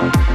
Bye.